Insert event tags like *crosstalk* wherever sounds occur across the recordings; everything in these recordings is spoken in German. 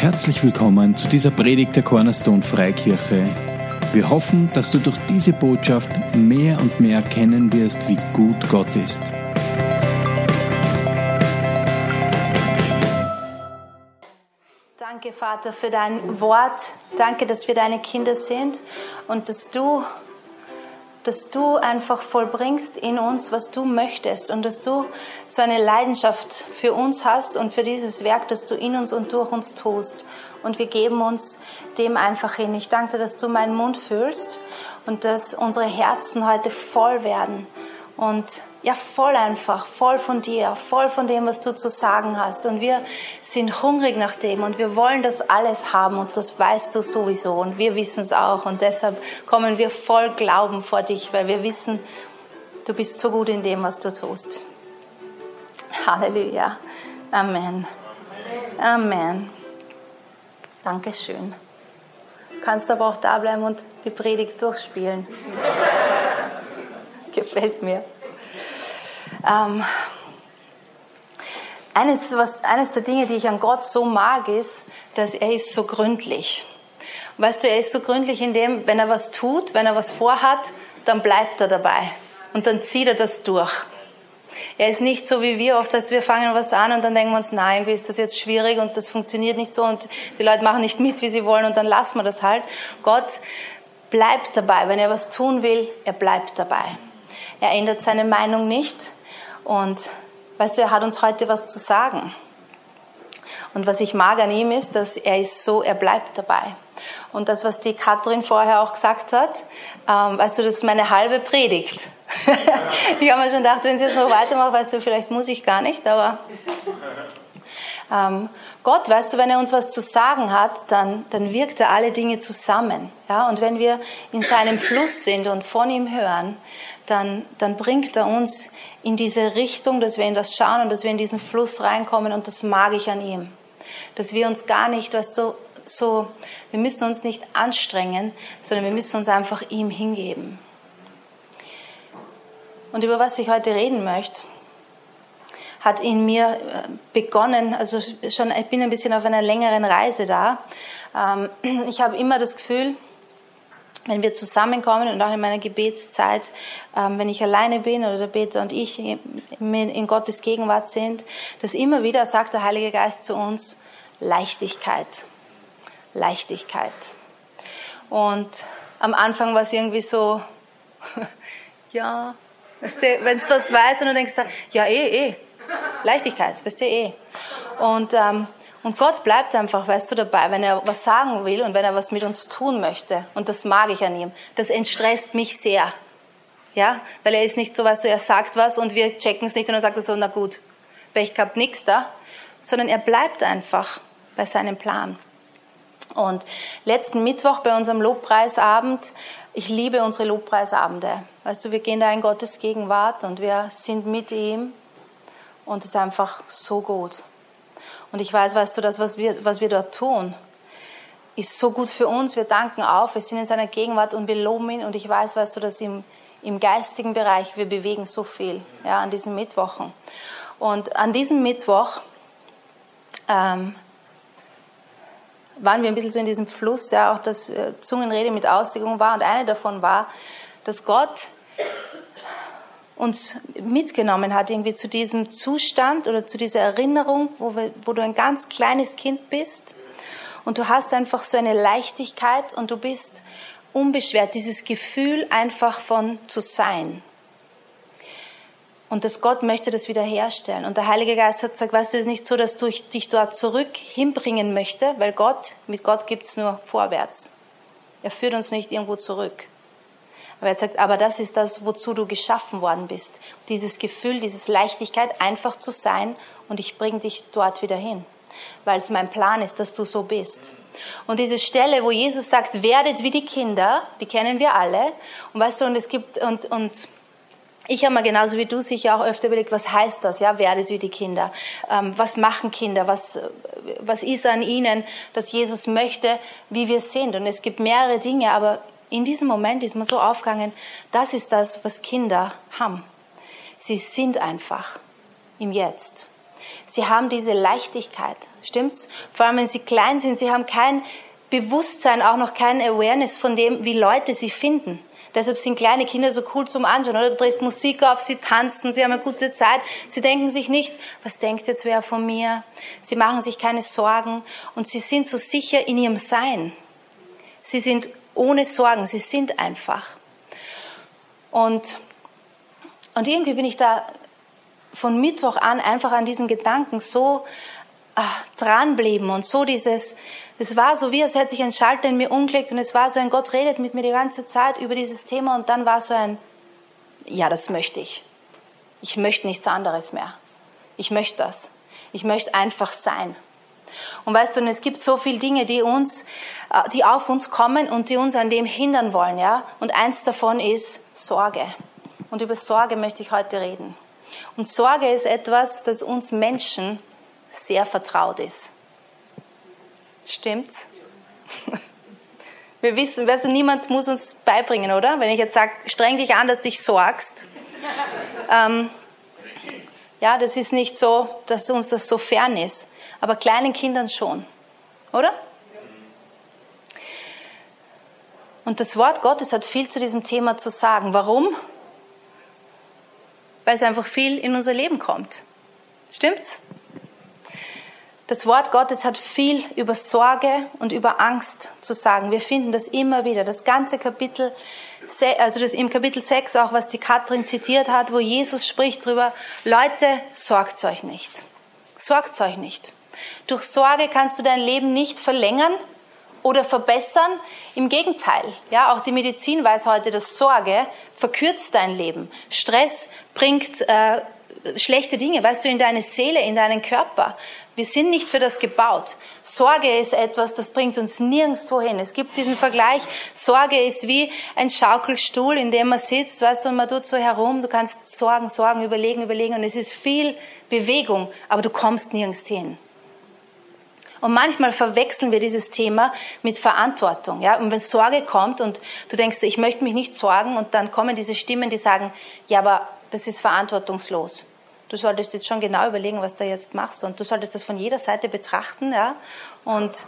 Herzlich willkommen zu dieser Predigt der Cornerstone Freikirche. Wir hoffen, dass du durch diese Botschaft mehr und mehr erkennen wirst, wie gut Gott ist. Danke, Vater, für dein Wort. Danke, dass wir deine Kinder sind und dass du dass du einfach vollbringst in uns, was du möchtest und dass du so eine Leidenschaft für uns hast und für dieses Werk, das du in uns und durch uns tust. Und wir geben uns dem einfach hin. Ich danke dir, dass du meinen Mund füllst und dass unsere Herzen heute voll werden und ja, voll einfach, voll von dir, voll von dem, was du zu sagen hast. Und wir sind hungrig nach dem und wir wollen das alles haben und das weißt du sowieso und wir wissen es auch. Und deshalb kommen wir voll Glauben vor dich, weil wir wissen, du bist so gut in dem, was du tust. Halleluja. Amen. Amen. Dankeschön. Du kannst aber auch da bleiben und die Predigt durchspielen. Gefällt mir. Ähm, eines, was, eines der Dinge, die ich an Gott so mag, ist, dass er ist so gründlich. Weißt du, er ist so gründlich in dem, wenn er was tut, wenn er was vorhat, dann bleibt er dabei und dann zieht er das durch. Er ist nicht so wie wir oft, dass wir fangen was an und dann denken wir uns, nein, irgendwie ist das jetzt schwierig und das funktioniert nicht so und die Leute machen nicht mit, wie sie wollen und dann lassen wir das halt. Gott bleibt dabei. Wenn er was tun will, er bleibt dabei. Er ändert seine Meinung nicht. Und weißt du, er hat uns heute was zu sagen. Und was ich mag an ihm ist, dass er ist so, er bleibt dabei. Und das, was die Katrin vorher auch gesagt hat, ähm, weißt du, das ist meine halbe Predigt. *laughs* ich habe mir schon gedacht, wenn sie jetzt noch weitermacht, weißt du, vielleicht muss ich gar nicht, aber ähm, Gott, weißt du, wenn er uns was zu sagen hat, dann, dann wirkt er alle Dinge zusammen. Ja? Und wenn wir in seinem Fluss sind und von ihm hören, dann, dann bringt er uns in diese Richtung, dass wir in das schauen und dass wir in diesen Fluss reinkommen und das mag ich an ihm. Dass wir uns gar nicht, weißt du, so, wir müssen uns nicht anstrengen, sondern wir müssen uns einfach ihm hingeben. Und über was ich heute reden möchte, hat in mir äh, begonnen, also schon, ich bin ein bisschen auf einer längeren Reise da. Ähm, ich habe immer das Gefühl, wenn wir zusammenkommen und auch in meiner Gebetszeit, ähm, wenn ich alleine bin oder der Peter und ich in Gottes Gegenwart sind, dass immer wieder sagt der Heilige Geist zu uns, Leichtigkeit, Leichtigkeit. Und am Anfang war es irgendwie so, *laughs* ja, wenn du was weißt und du denkst, ja eh, eh, Leichtigkeit, weißt du eh. Und ähm, und Gott bleibt einfach, weißt du, dabei, wenn er was sagen will und wenn er was mit uns tun möchte. Und das mag ich an ihm. Das entstresst mich sehr. Ja, weil er ist nicht so, weißt du, er sagt was und wir checken es nicht und dann sagt er so, na gut, Pech gehabt, nix da. Sondern er bleibt einfach bei seinem Plan. Und letzten Mittwoch bei unserem Lobpreisabend, ich liebe unsere Lobpreisabende. Weißt du, wir gehen da in Gottes Gegenwart und wir sind mit ihm und es ist einfach so gut. Und ich weiß, weißt du, das, was wir, was wir dort tun, ist so gut für uns. Wir danken auf, wir sind in seiner Gegenwart und wir loben ihn. Und ich weiß, weißt du, dass im, im geistigen Bereich wir bewegen so viel ja, an diesen Mittwochen. Und an diesem Mittwoch ähm, waren wir ein bisschen so in diesem Fluss, ja, auch dass äh, Zungenrede mit Auslegung war. Und eine davon war, dass Gott uns mitgenommen hat, irgendwie zu diesem Zustand oder zu dieser Erinnerung, wo, wir, wo du ein ganz kleines Kind bist und du hast einfach so eine Leichtigkeit und du bist unbeschwert, dieses Gefühl einfach von zu sein. Und dass Gott möchte das wiederherstellen. Und der Heilige Geist hat gesagt, weißt du, es ist nicht so, dass du dich dort zurück hinbringen möchte, weil Gott, mit Gott gibt's nur vorwärts. Er führt uns nicht irgendwo zurück. Aber er sagt, aber das ist das, wozu du geschaffen worden bist. Dieses Gefühl, diese Leichtigkeit, einfach zu sein und ich bringe dich dort wieder hin. Weil es mein Plan ist, dass du so bist. Und diese Stelle, wo Jesus sagt, werdet wie die Kinder, die kennen wir alle. Und weißt du, und es gibt, und, und ich habe mir genauso wie du sicher auch öfter überlegt, was heißt das, ja, werdet wie die Kinder. Ähm, was machen Kinder? Was, was ist an ihnen, dass Jesus möchte, wie wir sind? Und es gibt mehrere Dinge, aber in diesem Moment ist mir so aufgegangen, das ist das, was Kinder haben. Sie sind einfach im Jetzt. Sie haben diese Leichtigkeit, stimmt's? Vor allem, wenn sie klein sind, sie haben kein Bewusstsein, auch noch kein Awareness von dem, wie Leute sie finden. Deshalb sind kleine Kinder so cool zum Anschauen, oder? Du drehst Musik auf, sie tanzen, sie haben eine gute Zeit. Sie denken sich nicht, was denkt jetzt wer von mir? Sie machen sich keine Sorgen und sie sind so sicher in ihrem Sein. Sie sind ohne Sorgen, sie sind einfach. Und, und irgendwie bin ich da von Mittwoch an einfach an diesen Gedanken so ach, dranbleiben und so dieses, es war so wie, als hätte sich ein Schalter in mir umgelegt und es war so ein, Gott redet mit mir die ganze Zeit über dieses Thema und dann war so ein, ja, das möchte ich. Ich möchte nichts anderes mehr. Ich möchte das. Ich möchte einfach sein. Und weißt du, es gibt so viele Dinge, die uns, äh, die auf uns kommen und die uns an dem hindern wollen, ja. Und eins davon ist Sorge. Und über Sorge möchte ich heute reden. Und Sorge ist etwas, das uns Menschen sehr vertraut ist. Stimmt's? *laughs* Wir wissen, weißt du, niemand muss uns beibringen, oder? Wenn ich jetzt sage, streng dich an, dass dich sorgst. Ähm, ja, das ist nicht so, dass uns das so fern ist. Aber kleinen Kindern schon, oder? Und das Wort Gottes hat viel zu diesem Thema zu sagen. Warum? Weil es einfach viel in unser Leben kommt. Stimmt's? Das Wort Gottes hat viel über Sorge und über Angst zu sagen. Wir finden das immer wieder. Das ganze Kapitel, also das im Kapitel 6 auch, was die Katrin zitiert hat, wo Jesus spricht drüber, Leute, sorgt euch nicht. Sorgt euch nicht. Durch Sorge kannst du dein Leben nicht verlängern oder verbessern. Im Gegenteil, ja, auch die Medizin weiß heute, dass Sorge verkürzt dein Leben. Stress bringt äh, schlechte Dinge, weißt du, in deine Seele, in deinen Körper. Wir sind nicht für das gebaut. Sorge ist etwas, das bringt uns nirgendwo hin. Es gibt diesen Vergleich, Sorge ist wie ein Schaukelstuhl, in dem man sitzt, weißt du, und man tut so herum, du kannst sorgen, sorgen, überlegen, überlegen, und es ist viel Bewegung, aber du kommst nirgends hin. Und manchmal verwechseln wir dieses Thema mit Verantwortung. Ja? Und wenn Sorge kommt und du denkst, ich möchte mich nicht sorgen, und dann kommen diese Stimmen, die sagen, ja, aber das ist verantwortungslos. Du solltest jetzt schon genau überlegen, was du jetzt machst und du solltest das von jeder Seite betrachten. Ja? Und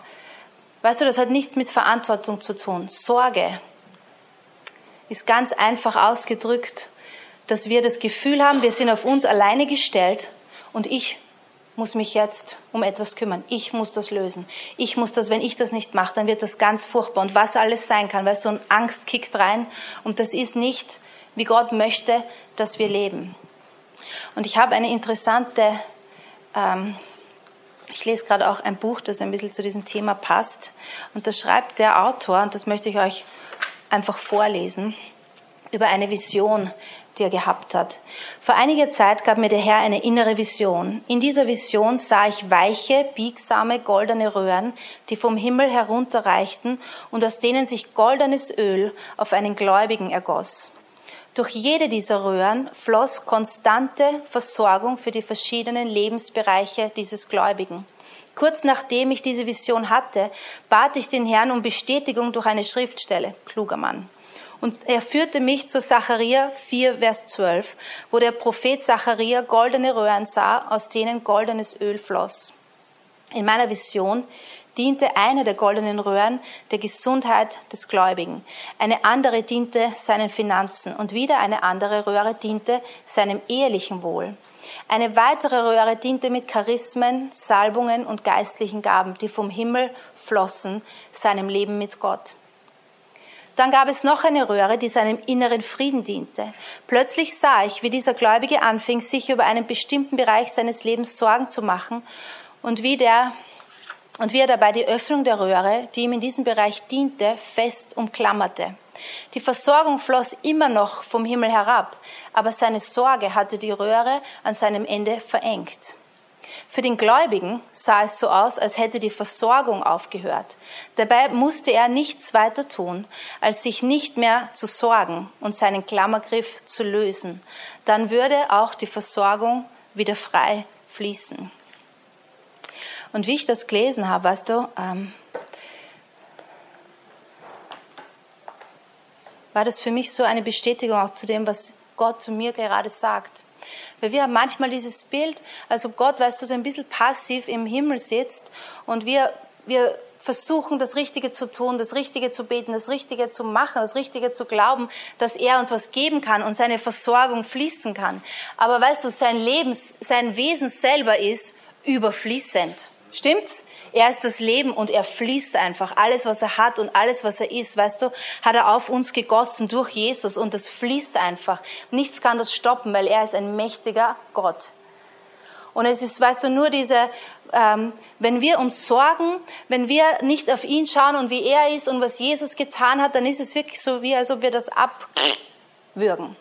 weißt du, das hat nichts mit Verantwortung zu tun. Sorge ist ganz einfach ausgedrückt, dass wir das Gefühl haben, wir sind auf uns alleine gestellt und ich muss mich jetzt um etwas kümmern. Ich muss das lösen. Ich muss das, wenn ich das nicht mache, dann wird das ganz furchtbar. Und was alles sein kann, weil so ein Angst kickt rein und das ist nicht wie Gott möchte, dass wir leben. Und ich habe eine interessante, ähm, ich lese gerade auch ein Buch, das ein bisschen zu diesem Thema passt. Und da schreibt der Autor, und das möchte ich euch einfach vorlesen, über eine Vision, die er gehabt hat. Vor einiger Zeit gab mir der Herr eine innere Vision. In dieser Vision sah ich weiche, biegsame, goldene Röhren, die vom Himmel herunterreichten und aus denen sich goldenes Öl auf einen Gläubigen ergoss. Durch jede dieser Röhren floss konstante Versorgung für die verschiedenen Lebensbereiche dieses Gläubigen. Kurz nachdem ich diese Vision hatte, bat ich den Herrn um Bestätigung durch eine Schriftstelle. Kluger Mann. Und er führte mich zu Zacharia 4, Vers 12, wo der Prophet Zacharia goldene Röhren sah, aus denen goldenes Öl floss. In meiner Vision diente eine der goldenen Röhren der Gesundheit des Gläubigen, eine andere diente seinen Finanzen und wieder eine andere Röhre diente seinem ehelichen Wohl. Eine weitere Röhre diente mit Charismen, Salbungen und geistlichen Gaben, die vom Himmel flossen, seinem Leben mit Gott. Dann gab es noch eine Röhre, die seinem inneren Frieden diente. Plötzlich sah ich, wie dieser Gläubige anfing, sich über einen bestimmten Bereich seines Lebens Sorgen zu machen und wie der und wie er dabei die Öffnung der Röhre, die ihm in diesem Bereich diente, fest umklammerte. Die Versorgung floss immer noch vom Himmel herab, aber seine Sorge hatte die Röhre an seinem Ende verengt. Für den Gläubigen sah es so aus, als hätte die Versorgung aufgehört. Dabei musste er nichts weiter tun, als sich nicht mehr zu sorgen und seinen Klammergriff zu lösen. Dann würde auch die Versorgung wieder frei fließen. Und wie ich das gelesen habe, weißt du, ähm, war das für mich so eine Bestätigung auch zu dem, was Gott zu mir gerade sagt. Weil wir haben manchmal dieses Bild, also Gott, weißt du, so ein bisschen passiv im Himmel sitzt und wir, wir versuchen, das Richtige zu tun, das Richtige zu beten, das Richtige zu machen, das Richtige zu glauben, dass er uns was geben kann und seine Versorgung fließen kann. Aber weißt du, sein Leben, sein Wesen selber ist überfließend. Stimmt's? Er ist das Leben und er fließt einfach. Alles, was er hat und alles, was er ist, weißt du, hat er auf uns gegossen durch Jesus und das fließt einfach. Nichts kann das stoppen, weil er ist ein mächtiger Gott. Und es ist, weißt du, nur diese, ähm, wenn wir uns sorgen, wenn wir nicht auf ihn schauen und wie er ist und was Jesus getan hat, dann ist es wirklich so, wie als ob wir das abwürgen.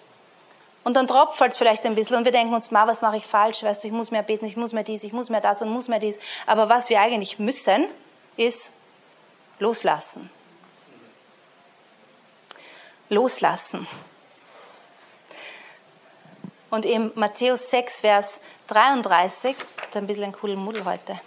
Und dann tropft es vielleicht ein bisschen und wir denken uns, ma, was mache ich falsch? Weißt du, ich muss mehr beten, ich muss mehr dies, ich muss mehr das und muss mehr dies. Aber was wir eigentlich müssen, ist loslassen. Loslassen. Und im Matthäus 6, Vers 33, da ein bisschen ein cooler Muddel heute.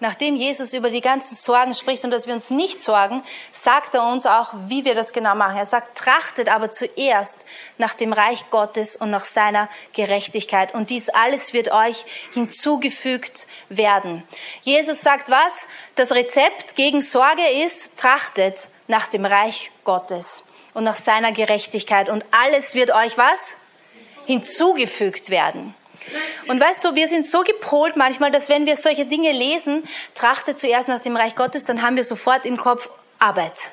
Nachdem Jesus über die ganzen Sorgen spricht und dass wir uns nicht sorgen, sagt er uns auch, wie wir das genau machen. Er sagt, trachtet aber zuerst nach dem Reich Gottes und nach seiner Gerechtigkeit. Und dies alles wird euch hinzugefügt werden. Jesus sagt was? Das Rezept gegen Sorge ist, trachtet nach dem Reich Gottes und nach seiner Gerechtigkeit. Und alles wird euch was? Hinzugefügt werden. Und weißt du, wir sind so gepolt manchmal, dass wenn wir solche Dinge lesen, trachte zuerst nach dem Reich Gottes, dann haben wir sofort im Kopf Arbeit.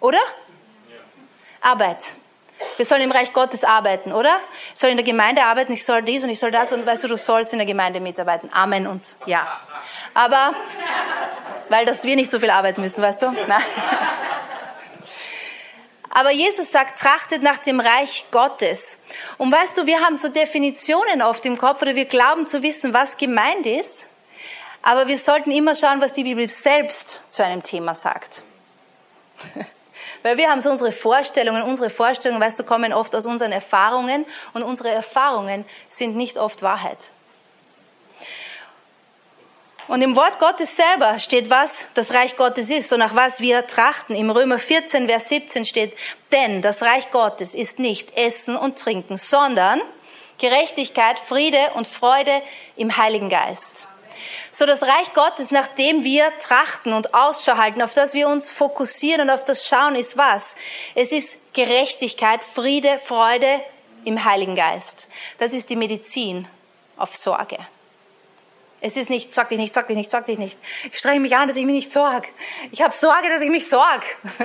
Oder? Arbeit. Wir sollen im Reich Gottes arbeiten, oder? Ich soll in der Gemeinde arbeiten, ich soll dies und ich soll das und weißt du, du sollst in der Gemeinde mitarbeiten. Amen und ja. Aber, weil dass wir nicht so viel arbeiten müssen, weißt du? Nein. Aber Jesus sagt, trachtet nach dem Reich Gottes. Und weißt du, wir haben so Definitionen oft im Kopf oder wir glauben zu wissen, was gemeint ist. Aber wir sollten immer schauen, was die Bibel selbst zu einem Thema sagt. *laughs* Weil wir haben so unsere Vorstellungen, unsere Vorstellungen, weißt du, kommen oft aus unseren Erfahrungen und unsere Erfahrungen sind nicht oft Wahrheit. Und im Wort Gottes selber steht, was das Reich Gottes ist und nach was wir trachten. Im Römer 14, Vers 17 steht, denn das Reich Gottes ist nicht Essen und Trinken, sondern Gerechtigkeit, Friede und Freude im Heiligen Geist. So das Reich Gottes, nach dem wir trachten und Ausschau halten, auf das wir uns fokussieren und auf das schauen, ist was? Es ist Gerechtigkeit, Friede, Freude im Heiligen Geist. Das ist die Medizin auf Sorge. Es ist nicht, sorg dich nicht, sorg dich nicht, sorg dich nicht. Ich strenge mich an, dass ich mich nicht sorg. Ich habe Sorge, dass ich mich sorg. *laughs*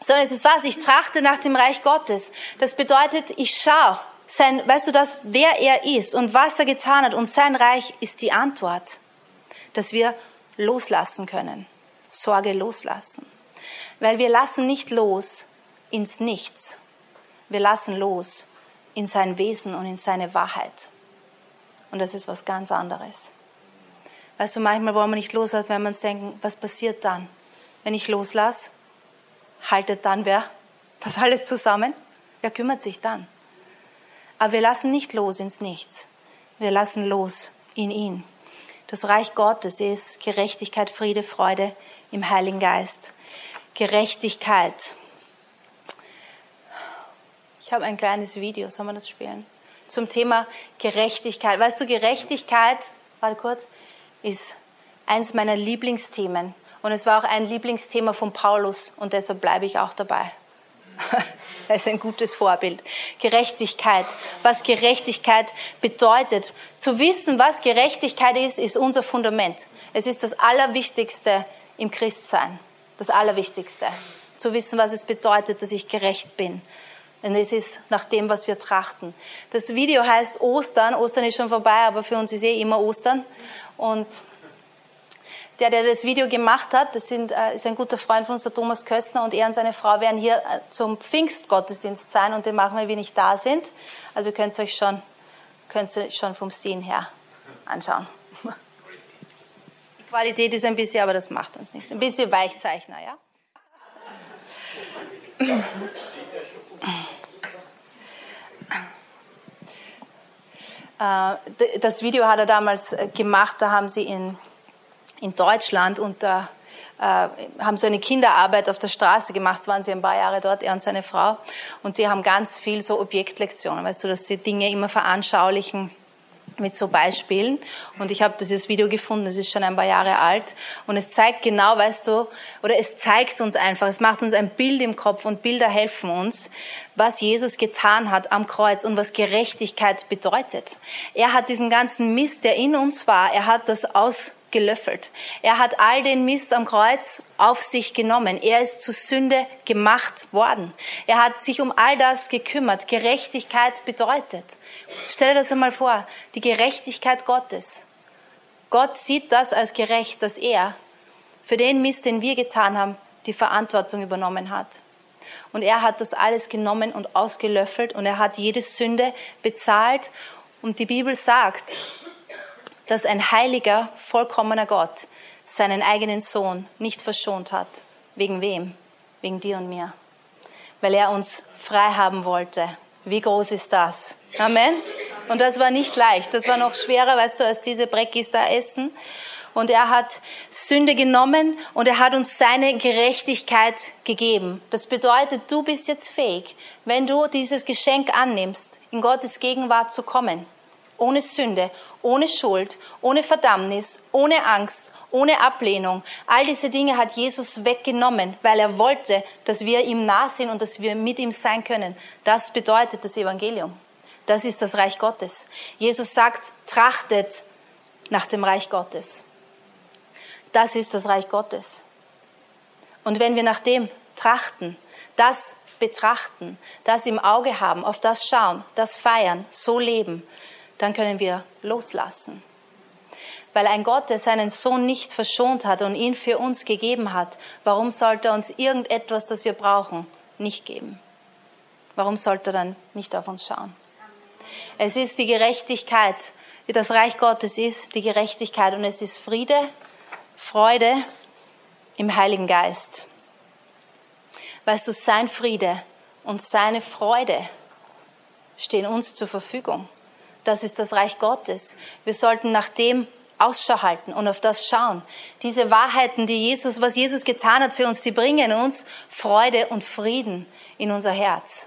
Sondern es ist was, ich trachte nach dem Reich Gottes. Das bedeutet, ich schaue, sein, weißt du das, wer er ist und was er getan hat und sein Reich ist die Antwort, dass wir loslassen können. Sorge loslassen. Weil wir lassen nicht los ins Nichts. Wir lassen los in sein Wesen und in seine Wahrheit. Und das ist was ganz anderes. Weißt du, manchmal wollen wir nicht loslassen, wenn wir uns denken, was passiert dann? Wenn ich loslasse, haltet dann wer das alles zusammen? Wer kümmert sich dann? Aber wir lassen nicht los ins Nichts. Wir lassen los in ihn. Das Reich Gottes ist Gerechtigkeit, Friede, Freude im Heiligen Geist. Gerechtigkeit. Ich habe ein kleines Video, soll man das spielen? Zum Thema Gerechtigkeit. Weißt du, Gerechtigkeit, warte kurz, ist eins meiner Lieblingsthemen. Und es war auch ein Lieblingsthema von Paulus und deshalb bleibe ich auch dabei. *laughs* er ist ein gutes Vorbild. Gerechtigkeit. Was Gerechtigkeit bedeutet. Zu wissen, was Gerechtigkeit ist, ist unser Fundament. Es ist das Allerwichtigste im Christsein. Das Allerwichtigste. Zu wissen, was es bedeutet, dass ich gerecht bin. Und es ist nach dem, was wir trachten. Das Video heißt Ostern. Ostern ist schon vorbei, aber für uns ist eh immer Ostern. Und der, der das Video gemacht hat, das sind, äh, ist ein guter Freund von uns, der Thomas Köstner, und er und seine Frau werden hier äh, zum Pfingstgottesdienst sein und den machen wir, wie nicht da sind. Also könnt ihr euch schon, könnt ihr schon vom Sehen her anschauen. Die Qualität ist ein bisschen, aber das macht uns nichts. Ein bisschen Weichzeichner, ja? Das Video hat er damals äh, gemacht, da haben sie in, in Deutschland unter äh, haben so eine Kinderarbeit auf der Straße gemacht, waren sie ein paar Jahre dort, er und seine Frau. Und die haben ganz viel so Objektlektionen, weißt du, dass sie Dinge immer veranschaulichen mit so Beispielen. Und ich habe dieses Video gefunden, es ist schon ein paar Jahre alt. Und es zeigt genau, weißt du, oder es zeigt uns einfach, es macht uns ein Bild im Kopf und Bilder helfen uns, was Jesus getan hat am Kreuz und was Gerechtigkeit bedeutet. Er hat diesen ganzen Mist, der in uns war, er hat das aus gelöffelt. Er hat all den Mist am Kreuz auf sich genommen. Er ist zu Sünde gemacht worden. Er hat sich um all das gekümmert. Gerechtigkeit bedeutet. Stell dir das einmal vor, die Gerechtigkeit Gottes. Gott sieht das als gerecht, dass er für den Mist, den wir getan haben, die Verantwortung übernommen hat. Und er hat das alles genommen und ausgelöffelt und er hat jede Sünde bezahlt. Und die Bibel sagt, dass ein heiliger, vollkommener Gott seinen eigenen Sohn nicht verschont hat. Wegen wem? Wegen dir und mir. Weil er uns frei haben wollte. Wie groß ist das? Amen. Und das war nicht leicht. Das war noch schwerer, weißt du, als diese Breckis da essen. Und er hat Sünde genommen und er hat uns seine Gerechtigkeit gegeben. Das bedeutet, du bist jetzt fähig, wenn du dieses Geschenk annimmst, in Gottes Gegenwart zu kommen ohne Sünde, ohne Schuld, ohne Verdammnis, ohne Angst, ohne Ablehnung. All diese Dinge hat Jesus weggenommen, weil er wollte, dass wir ihm nah sind und dass wir mit ihm sein können. Das bedeutet das Evangelium. Das ist das Reich Gottes. Jesus sagt, trachtet nach dem Reich Gottes. Das ist das Reich Gottes. Und wenn wir nach dem trachten, das betrachten, das im Auge haben, auf das schauen, das feiern, so leben, dann können wir loslassen. Weil ein Gott, der seinen Sohn nicht verschont hat und ihn für uns gegeben hat, warum sollte er uns irgendetwas, das wir brauchen, nicht geben? Warum sollte er dann nicht auf uns schauen? Es ist die Gerechtigkeit, wie das Reich Gottes ist, die Gerechtigkeit und es ist Friede, Freude im Heiligen Geist. Weißt du, sein Friede und seine Freude stehen uns zur Verfügung. Das ist das Reich Gottes. Wir sollten nach dem Ausschau halten und auf das schauen. Diese Wahrheiten, die Jesus, was Jesus getan hat für uns, die bringen uns Freude und Frieden in unser Herz.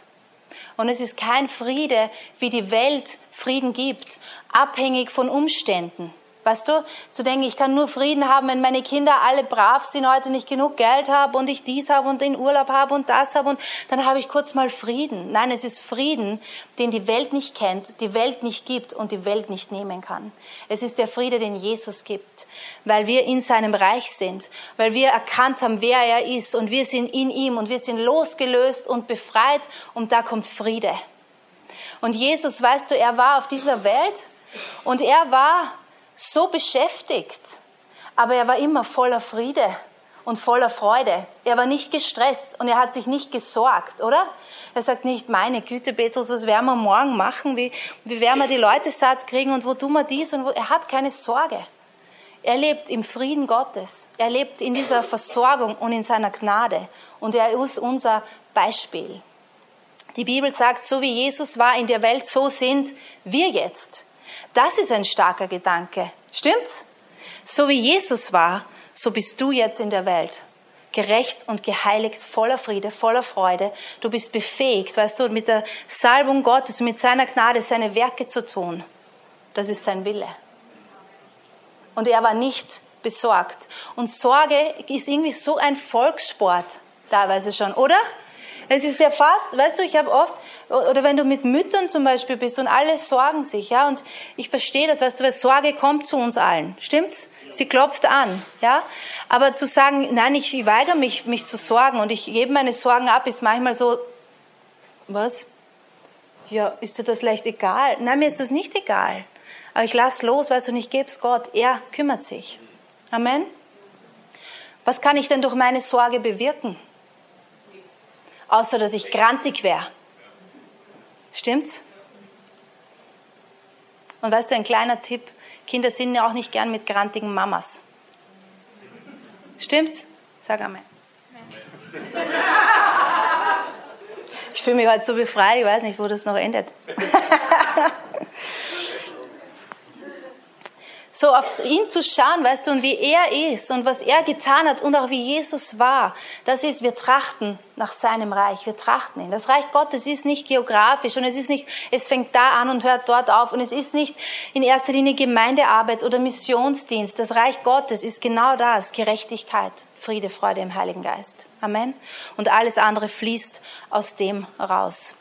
Und es ist kein Friede, wie die Welt Frieden gibt, abhängig von Umständen. Weißt du, zu denken, ich kann nur Frieden haben, wenn meine Kinder alle brav sind, heute nicht genug Geld habe und ich dies habe und den Urlaub habe und das habe und dann habe ich kurz mal Frieden. Nein, es ist Frieden, den die Welt nicht kennt, die Welt nicht gibt und die Welt nicht nehmen kann. Es ist der Friede, den Jesus gibt, weil wir in seinem Reich sind, weil wir erkannt haben, wer er ist und wir sind in ihm und wir sind losgelöst und befreit und da kommt Friede. Und Jesus, weißt du, er war auf dieser Welt und er war so beschäftigt, aber er war immer voller Friede und voller Freude. Er war nicht gestresst und er hat sich nicht gesorgt, oder? Er sagt nicht, meine Güte, Petrus, was werden wir morgen machen? Wie, wie werden wir die Leute satt kriegen und wo tun wir dies? Und wo? Er hat keine Sorge. Er lebt im Frieden Gottes. Er lebt in dieser Versorgung und in seiner Gnade. Und er ist unser Beispiel. Die Bibel sagt, so wie Jesus war in der Welt, so sind wir jetzt. Das ist ein starker Gedanke. Stimmt's? So wie Jesus war, so bist du jetzt in der Welt. Gerecht und geheiligt, voller Friede, voller Freude. Du bist befähigt, weißt du, mit der Salbung Gottes, mit seiner Gnade seine Werke zu tun. Das ist sein Wille. Und er war nicht besorgt. Und Sorge ist irgendwie so ein Volkssport, teilweise schon, oder? Es ist ja fast, weißt du, ich habe oft, oder wenn du mit Müttern zum Beispiel bist und alle sorgen sich, ja, und ich verstehe das, weißt du, weil Sorge kommt zu uns allen, stimmt's? Sie klopft an, ja. Aber zu sagen, nein, ich weigere mich, mich zu sorgen und ich gebe meine Sorgen ab, ist manchmal so, was? Ja, ist dir das leicht egal? Nein, mir ist das nicht egal. Aber ich lass los, weißt du, und ich gebe es Gott. Er kümmert sich. Amen. Was kann ich denn durch meine Sorge bewirken? außer dass ich grantig wäre. Stimmt's? Und weißt du, ein kleiner Tipp, Kinder sind ja auch nicht gern mit grantigen Mamas. Stimmt's? Sag einmal. Ich fühle mich heute so befreit, ich weiß nicht, wo das noch endet. *laughs* so auf ihn zu schauen, weißt du, und wie er ist und was er getan hat und auch wie Jesus war, das ist, wir trachten nach seinem Reich, wir trachten ihn. Das Reich Gottes ist nicht geografisch und es ist nicht, es fängt da an und hört dort auf und es ist nicht in erster Linie Gemeindearbeit oder Missionsdienst. Das Reich Gottes ist genau das, Gerechtigkeit, Friede, Freude im Heiligen Geist. Amen. Und alles andere fließt aus dem raus.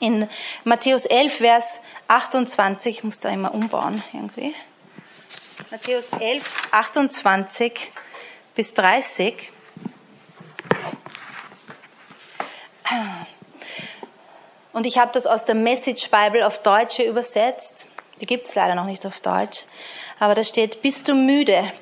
In Matthäus 11, Vers 28, ich muss da immer umbauen irgendwie. Matthäus 11, 28 bis 30. Und ich habe das aus der Message Bible auf Deutsche übersetzt. Die gibt es leider noch nicht auf Deutsch. Aber da steht, bist du müde,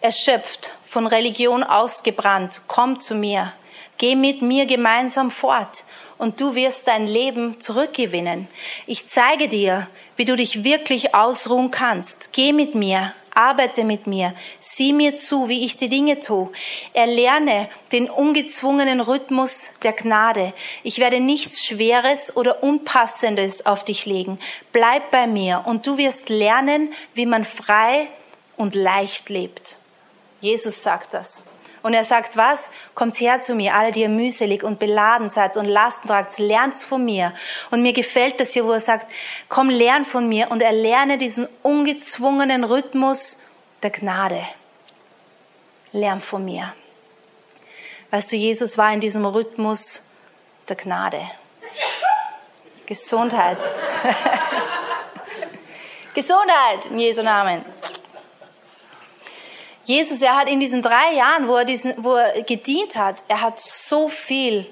erschöpft, von Religion ausgebrannt, komm zu mir. Geh mit mir gemeinsam fort und du wirst dein Leben zurückgewinnen. Ich zeige dir, wie du dich wirklich ausruhen kannst. Geh mit mir, arbeite mit mir, sieh mir zu, wie ich die Dinge tue. Erlerne den ungezwungenen Rhythmus der Gnade. Ich werde nichts Schweres oder Unpassendes auf dich legen. Bleib bei mir und du wirst lernen, wie man frei und leicht lebt. Jesus sagt das. Und er sagt, was? Kommt her zu mir, alle, die ihr mühselig und beladen seid und Lasten tragt, lernt von mir. Und mir gefällt das hier, wo er sagt, komm, lern von mir und erlerne diesen ungezwungenen Rhythmus der Gnade. Lern von mir. Weißt du, Jesus war in diesem Rhythmus der Gnade. Gesundheit. *laughs* Gesundheit in Jesu Namen. Jesus, er hat in diesen drei Jahren, wo er, diesen, wo er gedient hat, er hat so viel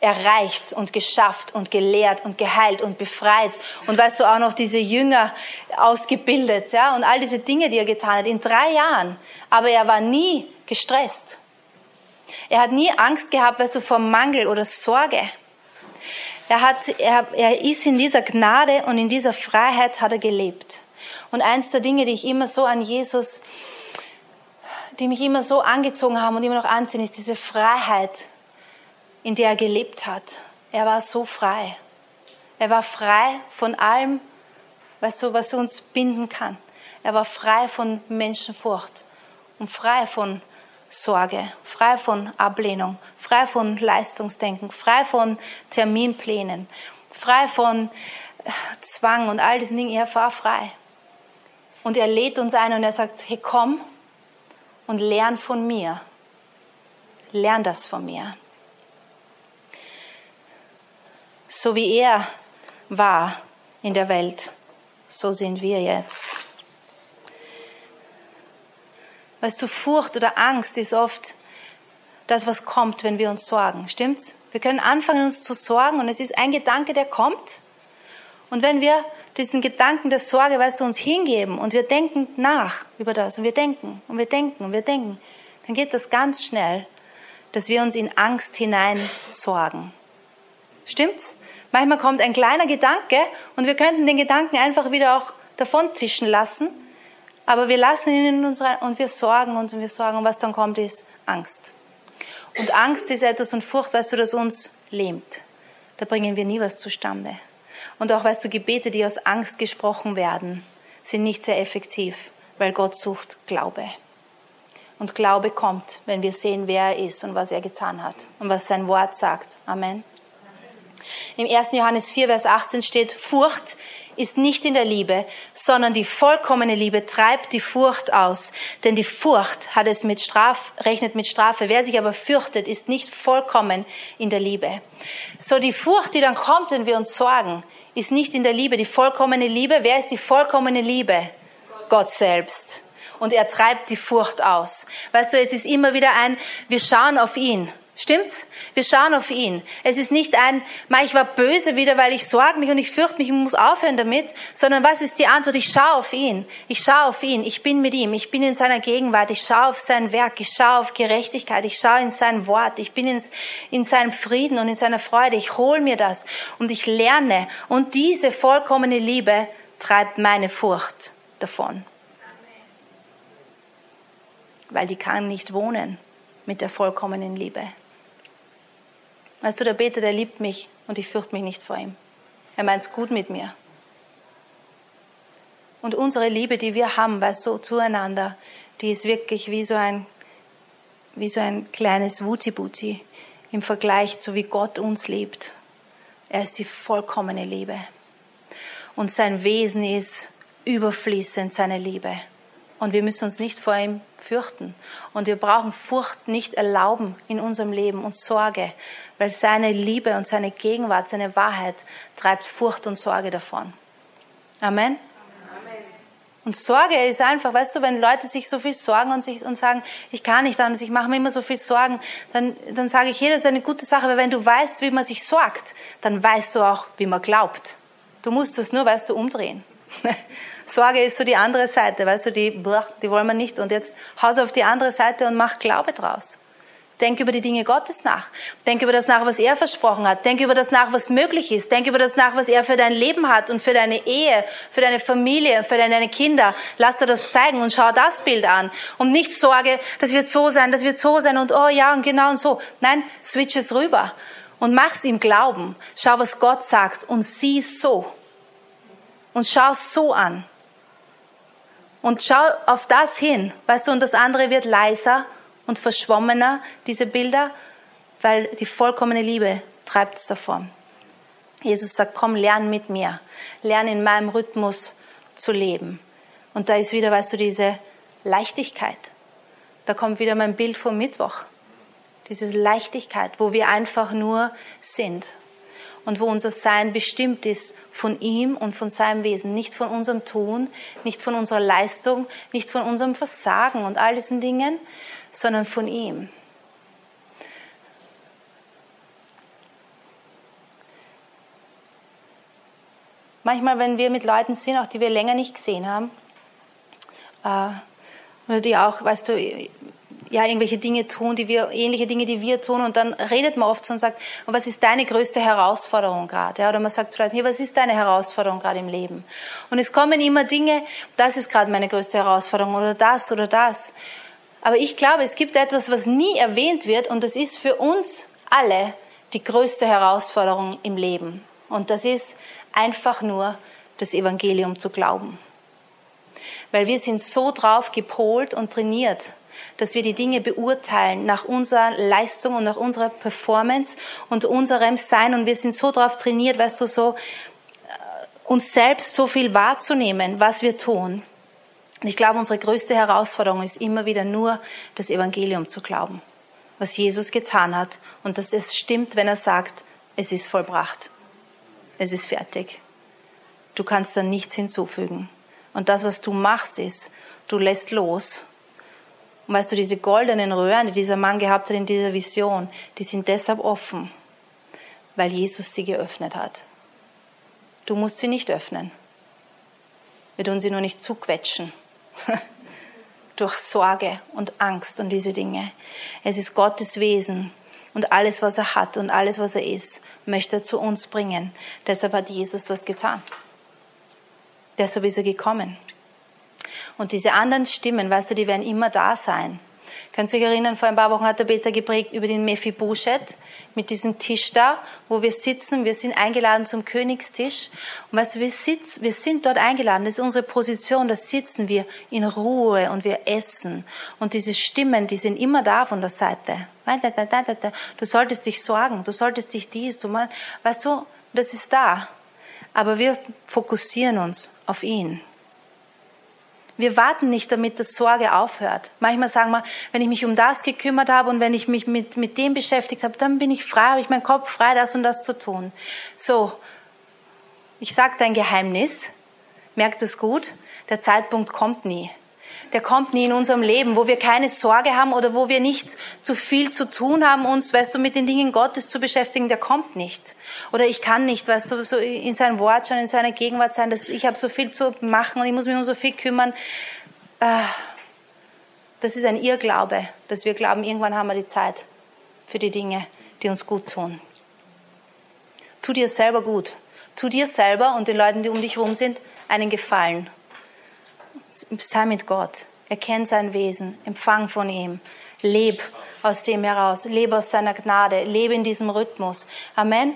erreicht und geschafft und gelehrt und geheilt und befreit. Und weißt du auch noch diese Jünger ausgebildet, ja, und all diese Dinge, die er getan hat, in drei Jahren. Aber er war nie gestresst. Er hat nie Angst gehabt, weißt du, vor Mangel oder Sorge. Er hat, er, er ist in dieser Gnade und in dieser Freiheit hat er gelebt. Und eins der Dinge, die ich immer so an Jesus die mich immer so angezogen haben und immer noch anziehen, ist diese Freiheit, in der er gelebt hat. Er war so frei. Er war frei von allem, weißt du, was uns binden kann. Er war frei von Menschenfurcht und frei von Sorge, frei von Ablehnung, frei von Leistungsdenken, frei von Terminplänen, frei von äh, Zwang und all diesen Dingen. Er war frei. Und er lädt uns ein und er sagt, hey komm, und lern von mir. Lern das von mir. So wie er war in der Welt, so sind wir jetzt. Weißt du, Furcht oder Angst ist oft das, was kommt, wenn wir uns sorgen. Stimmt's? Wir können anfangen, uns zu sorgen und es ist ein Gedanke, der kommt. Und wenn wir diesen Gedanken der Sorge, weißt du, uns hingeben und wir denken nach über das und wir denken und wir denken und wir denken, dann geht das ganz schnell, dass wir uns in Angst hinein sorgen. Stimmt's? Manchmal kommt ein kleiner Gedanke und wir könnten den Gedanken einfach wieder auch davon zischen lassen, aber wir lassen ihn in uns und wir sorgen uns und wir sorgen und was dann kommt ist Angst. Und Angst ist etwas und Furcht, weißt du, das uns lähmt. Da bringen wir nie was zustande. Und auch, weißt du, Gebete, die aus Angst gesprochen werden, sind nicht sehr effektiv, weil Gott sucht Glaube. Und Glaube kommt, wenn wir sehen, wer er ist und was er getan hat und was sein Wort sagt. Amen. Im 1. Johannes 4, Vers 18 steht, Furcht ist nicht in der Liebe, sondern die vollkommene Liebe treibt die Furcht aus. Denn die Furcht hat es mit Straf, rechnet mit Strafe. Wer sich aber fürchtet, ist nicht vollkommen in der Liebe. So die Furcht, die dann kommt, wenn wir uns sorgen, ist nicht in der Liebe. Die vollkommene Liebe, wer ist die vollkommene Liebe? Gott selbst und er treibt die Furcht aus. Weißt du, es ist immer wieder ein, wir schauen auf ihn. Stimmt's? Wir schauen auf ihn. Es ist nicht ein, ich war böse wieder, weil ich sorge mich und ich fürchte mich und muss aufhören damit, sondern was ist die Antwort? Ich schaue auf ihn. Ich schaue auf ihn. Ich bin mit ihm. Ich bin in seiner Gegenwart. Ich schaue auf sein Werk. Ich schaue auf Gerechtigkeit. Ich schaue in sein Wort. Ich bin in, in seinem Frieden und in seiner Freude. Ich hole mir das und ich lerne. Und diese vollkommene Liebe treibt meine Furcht davon. Weil die kann nicht wohnen mit der vollkommenen Liebe. Weißt du, der Beter, der liebt mich und ich fürchte mich nicht vor ihm. Er meint es gut mit mir. Und unsere Liebe, die wir haben, weißt du, zueinander, die ist wirklich wie so ein, wie so ein kleines Wuti-Buti im Vergleich zu wie Gott uns liebt. Er ist die vollkommene Liebe. Und sein Wesen ist überfließend seine Liebe. Und wir müssen uns nicht vor ihm fürchten. Und wir brauchen Furcht nicht erlauben in unserem Leben und Sorge, weil seine Liebe und seine Gegenwart, seine Wahrheit treibt Furcht und Sorge davon. Amen. Und Sorge ist einfach, weißt du, wenn Leute sich so viel sorgen und, sich, und sagen, ich kann nicht anders, ich mache mir immer so viel Sorgen, dann, dann sage ich, jeder ist eine gute Sache, weil wenn du weißt, wie man sich sorgt, dann weißt du auch, wie man glaubt. Du musst das nur, weißt du, umdrehen. *laughs* Sorge ist so die andere Seite, weißt du, die, die wollen wir nicht. Und jetzt haus auf die andere Seite und mach Glaube draus. Denk über die Dinge Gottes nach. Denk über das nach, was er versprochen hat. Denk über das nach, was möglich ist. Denk über das nach, was er für dein Leben hat und für deine Ehe, für deine Familie, für deine Kinder. Lass dir das zeigen und schau das Bild an. Und nicht Sorge, das wird so sein, das wird so sein und oh ja und genau und so. Nein, switch es rüber und mach's ihm glauben. Schau, was Gott sagt und sieh so. Und schau so an. Und schau auf das hin, weißt du, und das andere wird leiser und verschwommener, diese Bilder, weil die vollkommene Liebe treibt es davon. Jesus sagt, komm, lern mit mir, lern in meinem Rhythmus zu leben. Und da ist wieder, weißt du, diese Leichtigkeit. Da kommt wieder mein Bild vom Mittwoch. Diese Leichtigkeit, wo wir einfach nur sind und wo unser Sein bestimmt ist von ihm und von seinem Wesen, nicht von unserem Tun, nicht von unserer Leistung, nicht von unserem Versagen und all diesen Dingen, sondern von ihm. Manchmal, wenn wir mit Leuten sind, auch die wir länger nicht gesehen haben, äh, oder die auch, weißt du, ja, irgendwelche Dinge tun, die wir, ähnliche Dinge, die wir tun, und dann redet man oft so und sagt, und was ist deine größte Herausforderung gerade? Ja, oder man sagt zu Leuten, was ist deine Herausforderung gerade im Leben? Und es kommen immer Dinge, das ist gerade meine größte Herausforderung, oder das, oder das. Aber ich glaube, es gibt etwas, was nie erwähnt wird, und das ist für uns alle die größte Herausforderung im Leben. Und das ist einfach nur das Evangelium zu glauben. Weil wir sind so drauf gepolt und trainiert, dass wir die Dinge beurteilen nach unserer Leistung und nach unserer Performance und unserem Sein. Und wir sind so darauf trainiert, weißt du, so äh, uns selbst so viel wahrzunehmen, was wir tun. Und ich glaube, unsere größte Herausforderung ist immer wieder nur das Evangelium zu glauben, was Jesus getan hat und dass es stimmt, wenn er sagt, es ist vollbracht, es ist fertig. Du kannst da nichts hinzufügen. Und das, was du machst, ist, du lässt los und weißt du, diese goldenen Röhren, die dieser Mann gehabt hat in dieser Vision, die sind deshalb offen, weil Jesus sie geöffnet hat. Du musst sie nicht öffnen. Wir tun sie nur nicht zuquetschen. *laughs* Durch Sorge und Angst und diese Dinge. Es ist Gottes Wesen und alles, was er hat und alles, was er ist, möchte er zu uns bringen. Deshalb hat Jesus das getan. Deshalb ist er gekommen. Und diese anderen Stimmen, weißt du, die werden immer da sein. Könnt ihr euch erinnern, vor ein paar Wochen hat der Peter geprägt über den Mephibosheth mit diesem Tisch da, wo wir sitzen. Wir sind eingeladen zum Königstisch. Und weißt du, wir, sitzen, wir sind dort eingeladen. Das ist unsere Position. Da sitzen wir in Ruhe und wir essen. Und diese Stimmen, die sind immer da von der Seite. Du solltest dich sorgen. Du solltest dich dies. Du mal, weißt du, das ist da. Aber wir fokussieren uns auf ihn. Wir warten nicht, damit das Sorge aufhört. Manchmal sagen wir, wenn ich mich um das gekümmert habe und wenn ich mich mit, mit dem beschäftigt habe, dann bin ich frei, habe ich meinen Kopf frei, das und das zu tun. So, ich sage dein Geheimnis, merkt es gut, der Zeitpunkt kommt nie der kommt nie in unserem Leben, wo wir keine Sorge haben oder wo wir nicht zu viel zu tun haben, uns, weißt du, mit den Dingen Gottes zu beschäftigen, der kommt nicht. Oder ich kann nicht, weißt du, so in sein Wort schon, in seiner Gegenwart sein, dass ich habe so viel zu machen und ich muss mich um so viel kümmern. Ah, das ist ein Irrglaube, dass wir glauben, irgendwann haben wir die Zeit für die Dinge, die uns gut tun. Tu dir selber gut. Tu dir selber und den Leuten, die um dich herum sind, einen Gefallen sei mit Gott, erkenn sein Wesen, empfang von ihm, leb aus dem heraus, lebe aus seiner Gnade, lebe in diesem Rhythmus. Amen.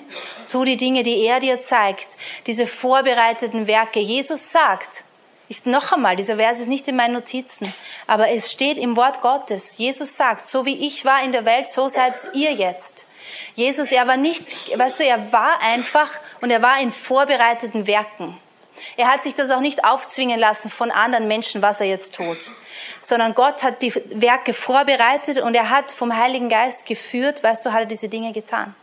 Tu die Dinge, die er dir zeigt, diese vorbereiteten Werke. Jesus sagt, Ist noch einmal, dieser Vers ist nicht in meinen Notizen, aber es steht im Wort Gottes. Jesus sagt, so wie ich war in der Welt, so seid ihr jetzt. Jesus, er war nicht, weißt du, er war einfach und er war in vorbereiteten Werken. Er hat sich das auch nicht aufzwingen lassen von anderen Menschen, was er jetzt tut, sondern Gott hat die Werke vorbereitet und er hat vom Heiligen Geist geführt, weißt du, hat er diese Dinge getan.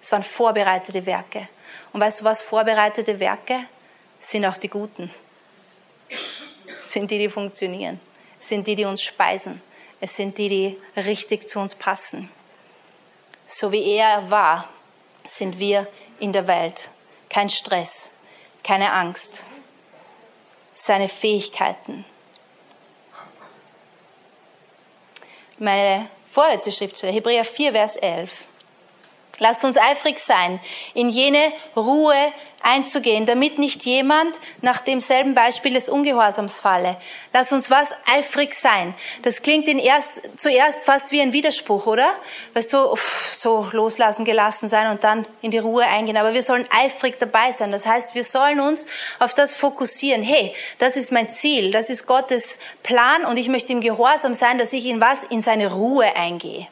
Es waren vorbereitete Werke. Und weißt du was, vorbereitete Werke sind auch die guten. Sind die, die funktionieren. Sind die, die uns speisen. Es sind die, die richtig zu uns passen. So wie er war, sind wir in der Welt. Kein Stress, keine Angst. Seine Fähigkeiten. Meine vorletzte Schriftstelle, Hebräer 4, Vers 11. Lasst uns eifrig sein, in jene Ruhe einzugehen, damit nicht jemand nach demselben Beispiel des Ungehorsams falle. Lass uns was eifrig sein. Das klingt in erst, zuerst fast wie ein Widerspruch, oder? Weil so, so loslassen, gelassen sein und dann in die Ruhe eingehen. Aber wir sollen eifrig dabei sein. Das heißt, wir sollen uns auf das fokussieren. Hey, das ist mein Ziel. Das ist Gottes Plan und ich möchte im Gehorsam sein, dass ich in was? In seine Ruhe eingehe.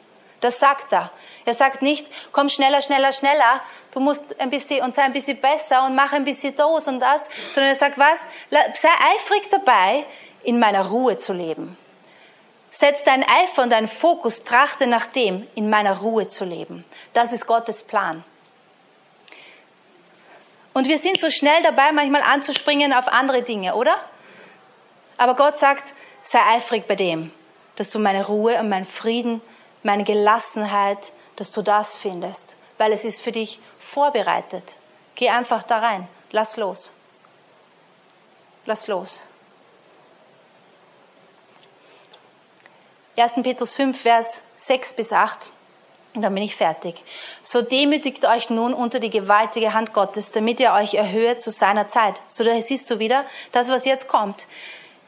Das sagt er. Er sagt nicht, komm schneller, schneller, schneller, du musst ein bisschen und sei ein bisschen besser und mach ein bisschen das und das, sondern er sagt was? Sei eifrig dabei, in meiner Ruhe zu leben. Setz deinen Eifer und deinen Fokus, trachte nach dem, in meiner Ruhe zu leben. Das ist Gottes Plan. Und wir sind so schnell dabei, manchmal anzuspringen auf andere Dinge, oder? Aber Gott sagt, sei eifrig bei dem, dass du meine Ruhe und meinen Frieden, meine Gelassenheit, dass du das findest, weil es ist für dich vorbereitet. Geh einfach da rein, lass los. Lass los. 1. Petrus 5, Vers 6 bis 8. Und dann bin ich fertig. So demütigt euch nun unter die gewaltige Hand Gottes, damit ihr euch erhöht zu seiner Zeit. So da siehst du wieder, das, was jetzt kommt,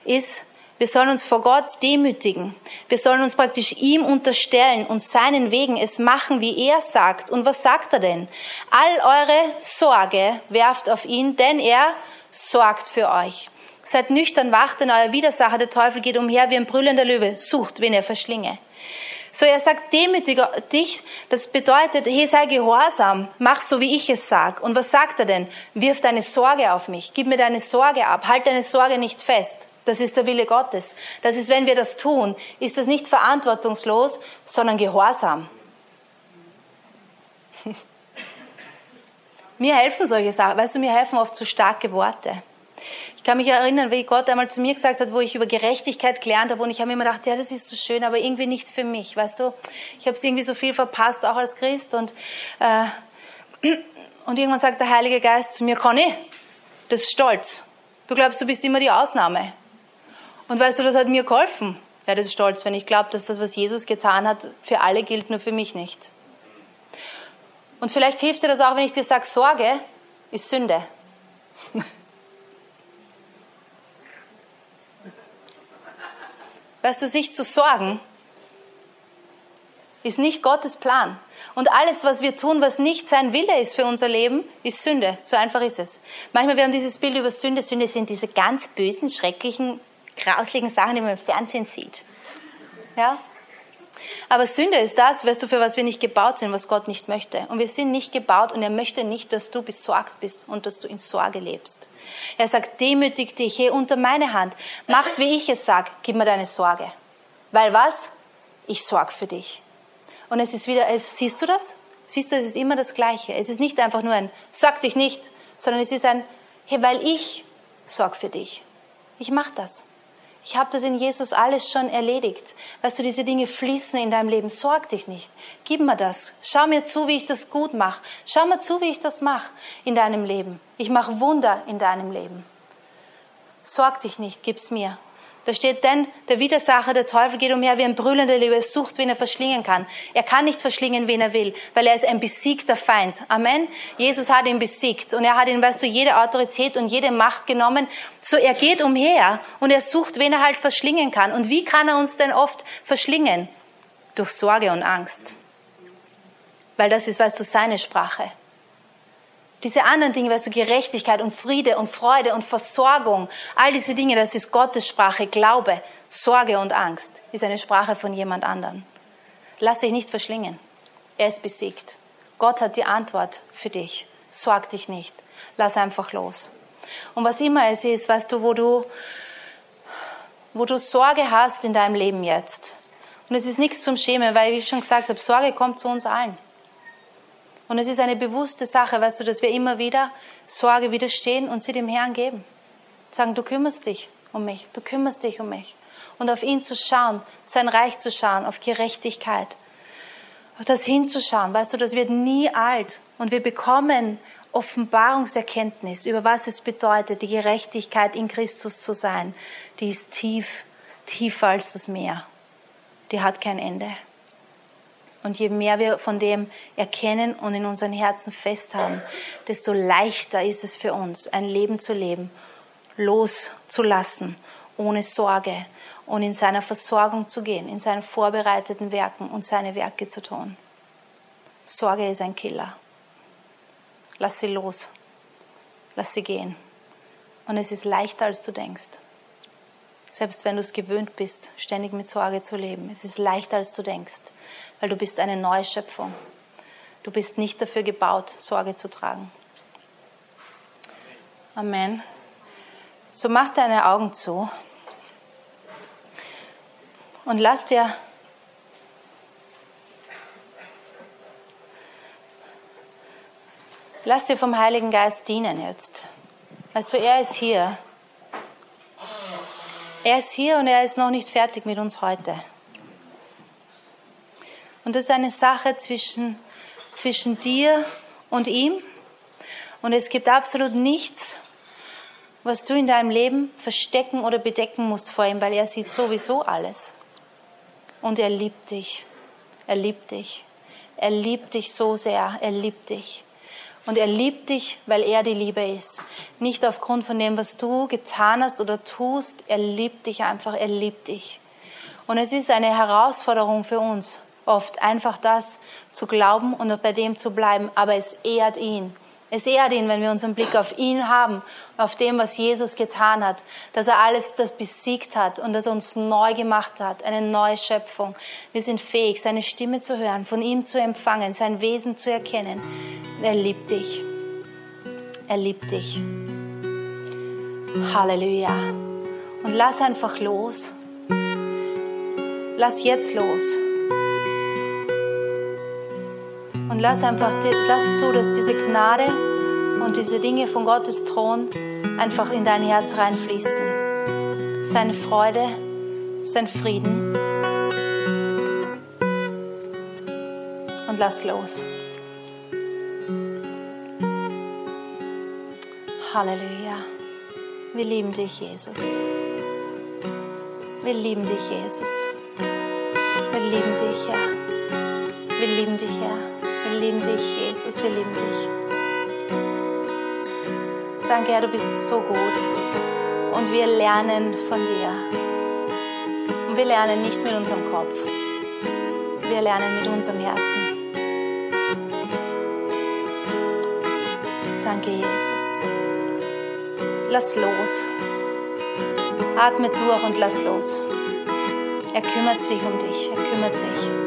ist, wir sollen uns vor Gott demütigen. Wir sollen uns praktisch ihm unterstellen und seinen Wegen es machen, wie er sagt. Und was sagt er denn? All eure Sorge werft auf ihn, denn er sorgt für euch. Seid nüchtern, wacht, denn euer Widersacher, der Teufel, geht umher wie ein brüllender Löwe, sucht, wen er verschlinge. So, er sagt, demütige dich, das bedeutet, hey, sei gehorsam, mach so, wie ich es sag. Und was sagt er denn? Wirf deine Sorge auf mich, gib mir deine Sorge ab, halt deine Sorge nicht fest. Das ist der Wille Gottes. Das ist, wenn wir das tun, ist das nicht verantwortungslos, sondern gehorsam. *laughs* mir helfen solche Sachen, weißt du, mir helfen oft so starke Worte. Ich kann mich erinnern, wie Gott einmal zu mir gesagt hat, wo ich über Gerechtigkeit gelernt habe und ich habe immer gedacht, ja, das ist so schön, aber irgendwie nicht für mich, weißt du. Ich habe es irgendwie so viel verpasst, auch als Christ und, äh, *clears throat* und irgendwann sagt der Heilige Geist zu mir, Conny, das ist Stolz. Du glaubst, du bist immer die Ausnahme. Und weißt du, das hat mir geholfen. Ja, das ist stolz, wenn ich glaube, dass das, was Jesus getan hat, für alle gilt, nur für mich nicht. Und vielleicht hilft dir das auch, wenn ich dir sage, Sorge ist Sünde. *laughs* Weißt du, sich zu sorgen, ist nicht Gottes Plan. Und alles, was wir tun, was nicht sein Wille ist für unser Leben, ist Sünde. So einfach ist es. Manchmal, wir haben dieses Bild über Sünde. Sünde sind diese ganz bösen, schrecklichen grauslichen Sachen, die man im Fernsehen sieht. Ja? Aber Sünde ist das, weißt du, für was wir nicht gebaut sind, was Gott nicht möchte. Und wir sind nicht gebaut und er möchte nicht, dass du besorgt bist und dass du in Sorge lebst. Er sagt, demütig dich, hey, unter meine Hand, mach's, wie ich es sag, gib mir deine Sorge. Weil was? Ich sorg für dich. Und es ist wieder, es, siehst du das? Siehst du, es ist immer das Gleiche. Es ist nicht einfach nur ein, sorg dich nicht, sondern es ist ein, hey, weil ich sorg für dich. Ich mach das. Ich habe das in Jesus alles schon erledigt. Weißt du, diese Dinge fließen in deinem Leben. Sorg dich nicht. Gib mir das. Schau mir zu, wie ich das gut mache. Schau mir zu, wie ich das mache in deinem Leben. Ich mache Wunder in deinem Leben. Sorg dich nicht, gib's mir. Da steht denn, der Widersacher, der Teufel geht umher wie ein brüllender Löwe, sucht, wen er verschlingen kann. Er kann nicht verschlingen, wen er will, weil er ist ein besiegter Feind. Amen. Jesus hat ihn besiegt und er hat ihn, weißt du, jede Autorität und jede Macht genommen. So, er geht umher und er sucht, wen er halt verschlingen kann. Und wie kann er uns denn oft verschlingen? Durch Sorge und Angst. Weil das ist, weißt du, seine Sprache. Diese anderen Dinge, weißt du, Gerechtigkeit und Friede und Freude und Versorgung, all diese Dinge, das ist Gottes Sprache. Glaube, Sorge und Angst ist eine Sprache von jemand anderen. Lass dich nicht verschlingen. Er ist besiegt. Gott hat die Antwort für dich. Sorg dich nicht. Lass einfach los. Und was immer es ist, weißt du, wo du, wo du Sorge hast in deinem Leben jetzt. Und es ist nichts zum Schämen, weil, wie ich schon gesagt habe, Sorge kommt zu uns allen. Und es ist eine bewusste Sache, weißt du, dass wir immer wieder Sorge widerstehen und sie dem Herrn geben. Sagen, du kümmerst dich um mich, du kümmerst dich um mich. Und auf ihn zu schauen, sein Reich zu schauen, auf Gerechtigkeit, auf das hinzuschauen. Weißt du, das wird nie alt. Und wir bekommen Offenbarungserkenntnis über was es bedeutet, die Gerechtigkeit in Christus zu sein. Die ist tief, tiefer als das Meer. Die hat kein Ende. Und je mehr wir von dem erkennen und in unseren Herzen festhaben, desto leichter ist es für uns, ein Leben zu leben, loszulassen, ohne Sorge und in seiner Versorgung zu gehen, in seinen vorbereiteten Werken und seine Werke zu tun. Sorge ist ein Killer. Lass sie los. Lass sie gehen. Und es ist leichter, als du denkst. Selbst wenn du es gewöhnt bist, ständig mit Sorge zu leben. Es ist leichter, als du denkst weil du bist eine neue Schöpfung. Du bist nicht dafür gebaut, Sorge zu tragen. Amen. So mach deine Augen zu und lass dir lass dir vom Heiligen Geist dienen jetzt. Also er ist hier. Er ist hier und er ist noch nicht fertig mit uns heute. Und das ist eine Sache zwischen, zwischen dir und ihm. Und es gibt absolut nichts, was du in deinem Leben verstecken oder bedecken musst vor ihm, weil er sieht sowieso alles. Und er liebt dich. Er liebt dich. Er liebt dich so sehr. Er liebt dich. Und er liebt dich, weil er die Liebe ist. Nicht aufgrund von dem, was du getan hast oder tust. Er liebt dich einfach. Er liebt dich. Und es ist eine Herausforderung für uns, oft einfach das zu glauben und bei dem zu bleiben, aber es ehrt ihn. Es ehrt ihn, wenn wir unseren Blick auf ihn haben, auf dem, was Jesus getan hat, dass er alles das besiegt hat und dass er uns neu gemacht hat, eine neue Schöpfung. Wir sind fähig, seine Stimme zu hören, von ihm zu empfangen, sein Wesen zu erkennen. Er liebt dich. Er liebt dich. Halleluja. Und lass einfach los. Lass jetzt los. Und lass einfach, lass zu, dass diese Gnade und diese Dinge von Gottes Thron einfach in dein Herz reinfließen. Seine Freude, sein Frieden. Und lass los. Halleluja. Wir lieben dich, Jesus. Wir lieben dich, Jesus. Wir lieben dich, Herr. Wir lieben dich, lieben dich, Jesus, wir lieben dich. Danke, Herr, du bist so gut. Und wir lernen von dir. Und wir lernen nicht mit unserem Kopf. Wir lernen mit unserem Herzen. Danke, Jesus. Lass los. Atme durch und lass los. Er kümmert sich um dich. Er kümmert sich.